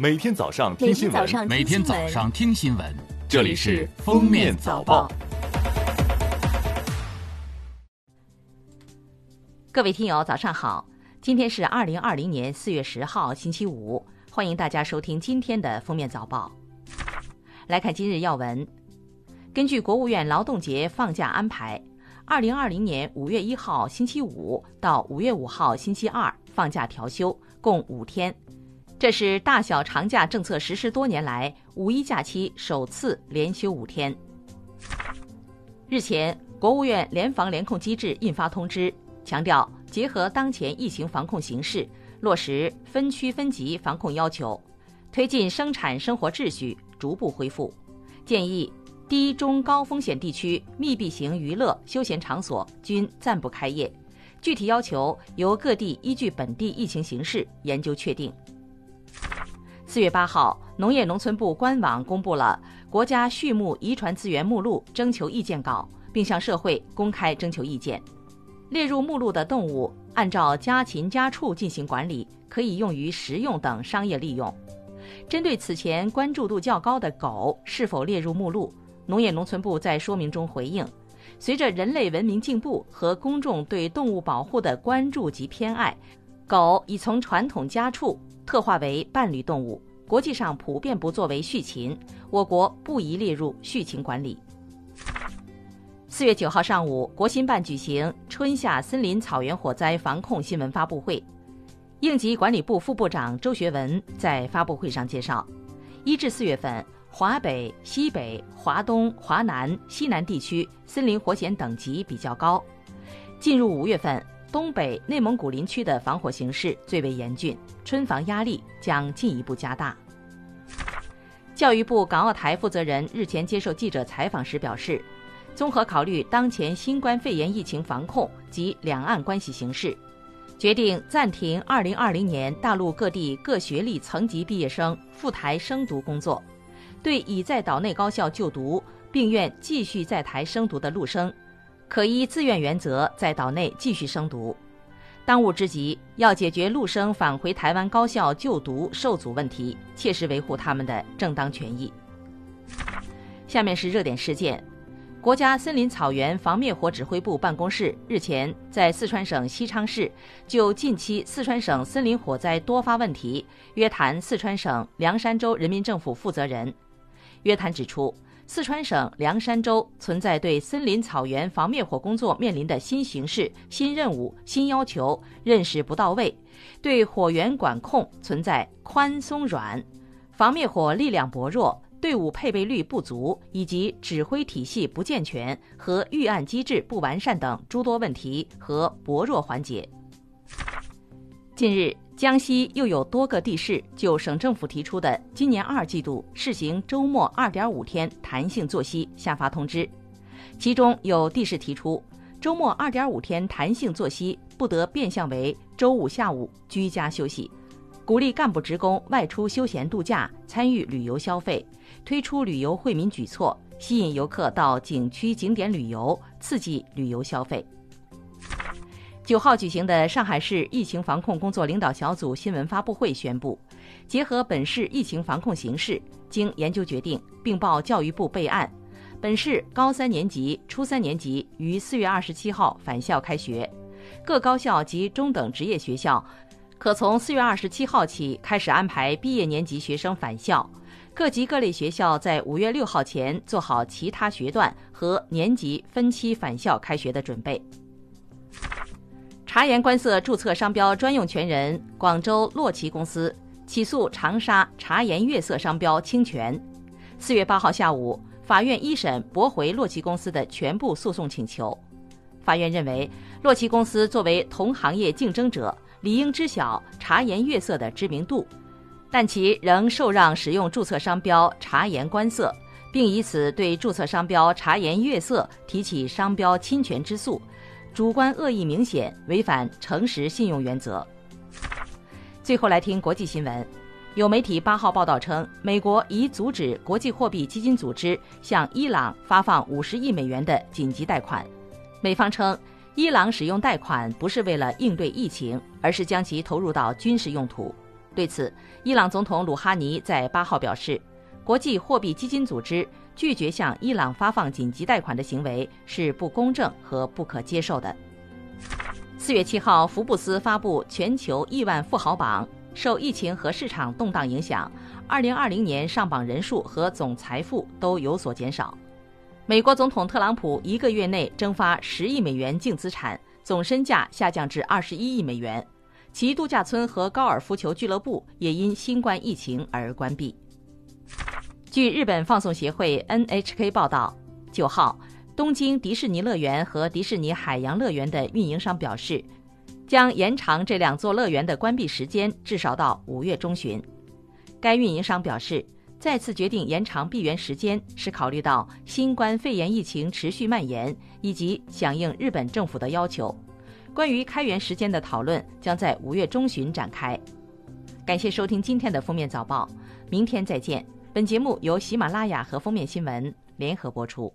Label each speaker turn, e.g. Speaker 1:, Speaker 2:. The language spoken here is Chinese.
Speaker 1: 每天早上听新闻，
Speaker 2: 每天早上听新闻，
Speaker 1: 这里是《封面早报》。
Speaker 3: 各位听友，早上好！今天是二零二零年四月十号，星期五，欢迎大家收听今天的《封面早报》。来看今日要闻，根据国务院劳动节放假安排，二零二零年五月一号星期五到五月五号星期二放假调休，共五天。这是大小长假政策实施多年来五一假期首次连休五天。日前，国务院联防联控机制印发通知，强调结合当前疫情防控形势，落实分区分级防控要求，推进生产生活秩序逐步恢复。建议低中高风险地区密闭型娱乐休闲场所均暂不开业，具体要求由各地依据本地疫情形势研究确定。四月八号，农业农村部官网公布了国家畜牧遗传资源目录征求意见稿，并向社会公开征求意见。列入目录的动物，按照家禽家畜进行管理，可以用于食用等商业利用。针对此前关注度较高的狗是否列入目录，农业农村部在说明中回应：随着人类文明进步和公众对动物保护的关注及偏爱，狗已从传统家畜。特化为伴侣动物，国际上普遍不作为畜禽，我国不宜列入畜禽管理。四月九号上午，国新办举行春夏森林草原火灾防控新闻发布会，应急管理部副部长周学文在发布会上介绍，一至四月份，华北、西北、华东、华南、西南地区森林火险等级比较高，进入五月份。东北、内蒙古林区的防火形势最为严峻，春防压力将进一步加大。教育部港澳台负责人日前接受记者采访时表示，综合考虑当前新冠肺炎疫情防控及两岸关系形势，决定暂停2020年大陆各地各学历层级毕业生赴台升读工作，对已在岛内高校就读并愿继续在台升读的陆生。可依自愿原则在岛内继续升读，当务之急要解决陆生返回台湾高校就读受阻问题，切实维护他们的正当权益。下面是热点事件：国家森林草原防灭火指挥部办公室日前在四川省西昌市就近期四川省森林火灾多发问题约谈四川省凉山州人民政府负责人。约谈指出。四川省凉山州存在对森林草原防灭火工作面临的新形势、新任务、新要求认识不到位，对火源管控存在宽松软、防灭火力量薄弱、队伍配备率不足以及指挥体系不健全和预案机制不完善等诸多问题和薄弱环节。近日。江西又有多个地市就省政府提出的今年二季度试行周末二点五天弹性作息下发通知，其中有地市提出，周末二点五天弹性作息不得变相为周五下午居家休息，鼓励干部职工外出休闲度假、参与旅游消费，推出旅游惠民举措，吸引游客到景区景点旅游，刺激旅游消费。九号举行的上海市疫情防控工作领导小组新闻发布会宣布，结合本市疫情防控形势，经研究决定，并报教育部备案，本市高三年级、初三年级于四月二十七号返校开学，各高校及中等职业学校可从四月二十七号起开始安排毕业年级学生返校，各级各类学校在五月六号前做好其他学段和年级分期返校开学的准备。茶颜观色注册商标专用权人广州洛奇公司起诉长沙茶颜悦色商标侵权。四月八号下午，法院一审驳回洛奇公司的全部诉讼请求。法院认为，洛奇公司作为同行业竞争者，理应知晓茶颜悦色的知名度，但其仍受让使用注册商标茶颜观色，并以此对注册商标茶颜悦色提起商标侵权之诉。主观恶意明显，违反诚实信用原则。最后来听国际新闻，有媒体八号报道称，美国已阻止国际货币基金组织向伊朗发放五十亿美元的紧急贷款。美方称，伊朗使用贷款不是为了应对疫情，而是将其投入到军事用途。对此，伊朗总统鲁哈尼在八号表示，国际货币基金组织拒绝向伊朗发放紧急贷款的行为是不公正和不可接受的。四月七号，福布斯发布全球亿万富豪榜，受疫情和市场动荡影响，二零二零年上榜人数和总财富都有所减少。美国总统特朗普一个月内蒸发十亿美元净资产，总身价下降至二十一亿美元。其度假村和高尔夫球俱乐部也因新冠疫情而关闭。据日本放送协会 NHK 报道，九号，东京迪士尼乐园和迪士尼海洋乐园的运营商表示，将延长这两座乐园的关闭时间至少到五月中旬。该运营商表示，再次决定延长闭园时间是考虑到新冠肺炎疫情持续蔓延以及响应日本政府的要求。关于开园时间的讨论将在五月中旬展开。感谢收听今天的封面早报，明天再见。本节目由喜马拉雅和封面新闻联合播出。